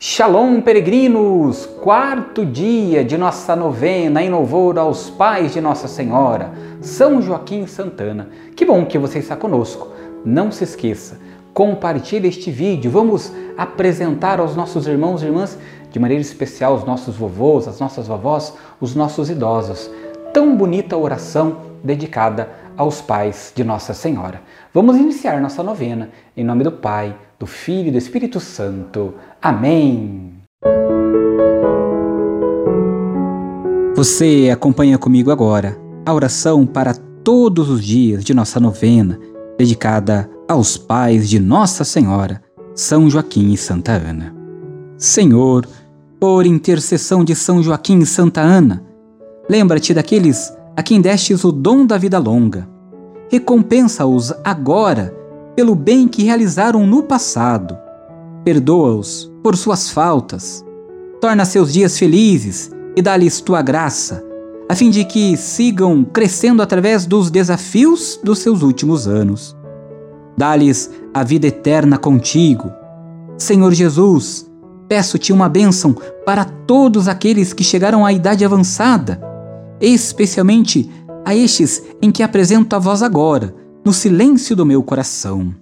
Shalom, peregrinos! Quarto dia de nossa novena em louvor aos pais de Nossa Senhora, São Joaquim Santana. Que bom que você está conosco. Não se esqueça, compartilhe este vídeo. Vamos apresentar aos nossos irmãos e irmãs, de maneira especial, os nossos vovôs, as nossas vovós, os nossos idosos. Tão bonita oração dedicada aos pais de Nossa Senhora. Vamos iniciar nossa novena em nome do Pai, do Filho e do Espírito Santo. Amém. Você acompanha comigo agora a oração para todos os dias de nossa novena, dedicada aos pais de Nossa Senhora, São Joaquim e Santa Ana. Senhor, por intercessão de São Joaquim e Santa Ana, lembra-te daqueles a quem destes o dom da vida longa. Recompensa-os agora pelo bem que realizaram no passado. Perdoa-os por suas faltas. Torna seus dias felizes e dá-lhes tua graça, a fim de que sigam crescendo através dos desafios dos seus últimos anos. Dá-lhes a vida eterna contigo. Senhor Jesus, peço-te uma bênção para todos aqueles que chegaram à idade avançada especialmente a estes em que apresento a vós agora, no silêncio do meu coração.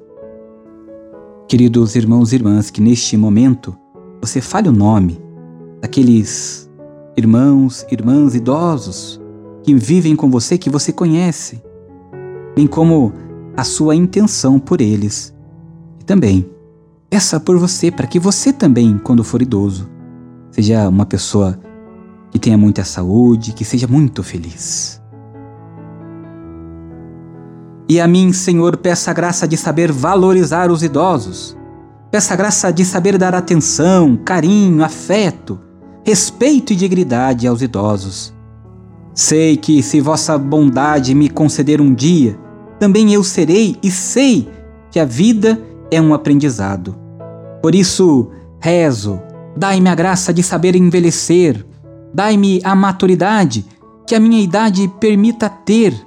Queridos irmãos e irmãs, que neste momento você fale o nome daqueles irmãos, irmãs idosos que vivem com você, que você conhece, bem como a sua intenção por eles. E também peça por você, para que você também, quando for idoso, seja uma pessoa que tenha muita saúde, que seja muito feliz. E a mim, Senhor, peça a graça de saber valorizar os idosos. Peça a graça de saber dar atenção, carinho, afeto, respeito e dignidade aos idosos. Sei que, se vossa bondade me conceder um dia, também eu serei e sei que a vida é um aprendizado. Por isso, rezo, dai-me a graça de saber envelhecer, Dai-me a maturidade que a minha idade permita ter.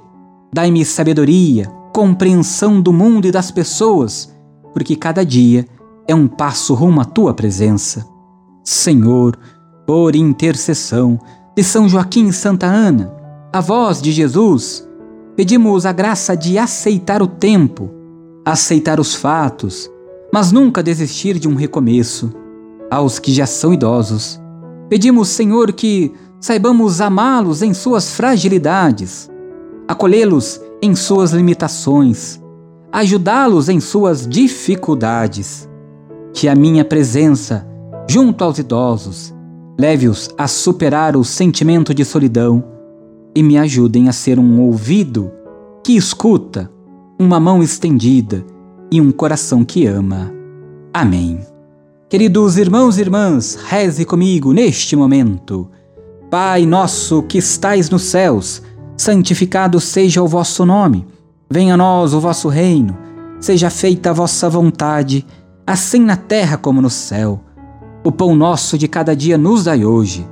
Dai-me sabedoria, compreensão do mundo e das pessoas, porque cada dia é um passo rumo à tua presença. Senhor, por intercessão de São Joaquim e Santa Ana, a voz de Jesus, pedimos a graça de aceitar o tempo, aceitar os fatos, mas nunca desistir de um recomeço. Aos que já são idosos, Pedimos, Senhor, que saibamos amá-los em suas fragilidades, acolhê-los em suas limitações, ajudá-los em suas dificuldades. Que a minha presença junto aos idosos leve-os a superar o sentimento de solidão e me ajudem a ser um ouvido que escuta, uma mão estendida e um coração que ama. Amém. Queridos irmãos e irmãs, reze comigo neste momento. Pai nosso que estais nos céus, santificado seja o vosso nome. Venha a nós o vosso reino. Seja feita a vossa vontade, assim na terra como no céu. O pão nosso de cada dia nos dai hoje.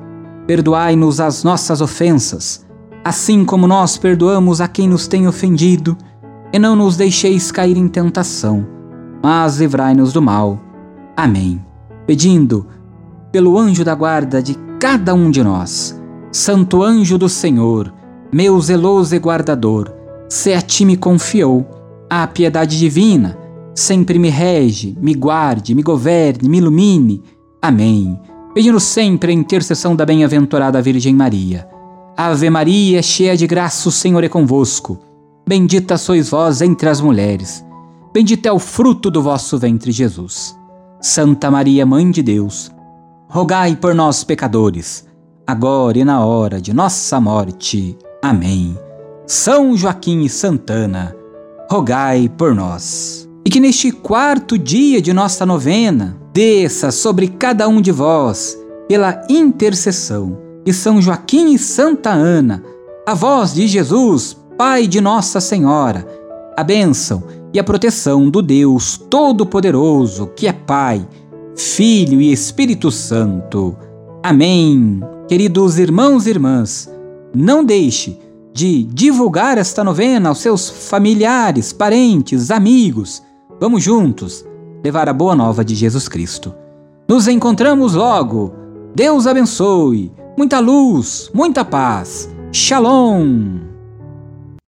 Perdoai-nos as nossas ofensas, assim como nós perdoamos a quem nos tem ofendido, e não nos deixeis cair em tentação, mas livrai-nos do mal. Amém pedindo pelo anjo da guarda de cada um de nós. Santo anjo do Senhor, meu zeloso e guardador, se a ti me confiou a piedade divina, sempre me rege, me guarde, me governe, me ilumine. Amém. Pedindo sempre a intercessão da bem-aventurada Virgem Maria. Ave Maria, cheia de graça, o Senhor é convosco. Bendita sois vós entre as mulheres. Bendito é o fruto do vosso ventre, Jesus. Santa Maria, Mãe de Deus, rogai por nós, pecadores, agora e na hora de nossa morte. Amém. São Joaquim e Santana, rogai por nós. E que neste quarto dia de nossa novena, desça sobre cada um de vós, pela intercessão de São Joaquim e Santa Ana, a voz de Jesus, Pai de Nossa Senhora, a bênção e a proteção do Deus Todo-Poderoso, que é Pai, Filho e Espírito Santo. Amém. Queridos irmãos e irmãs, não deixe de divulgar esta novena aos seus familiares, parentes, amigos. Vamos juntos levar a boa nova de Jesus Cristo. Nos encontramos logo. Deus abençoe. Muita luz, muita paz. Shalom.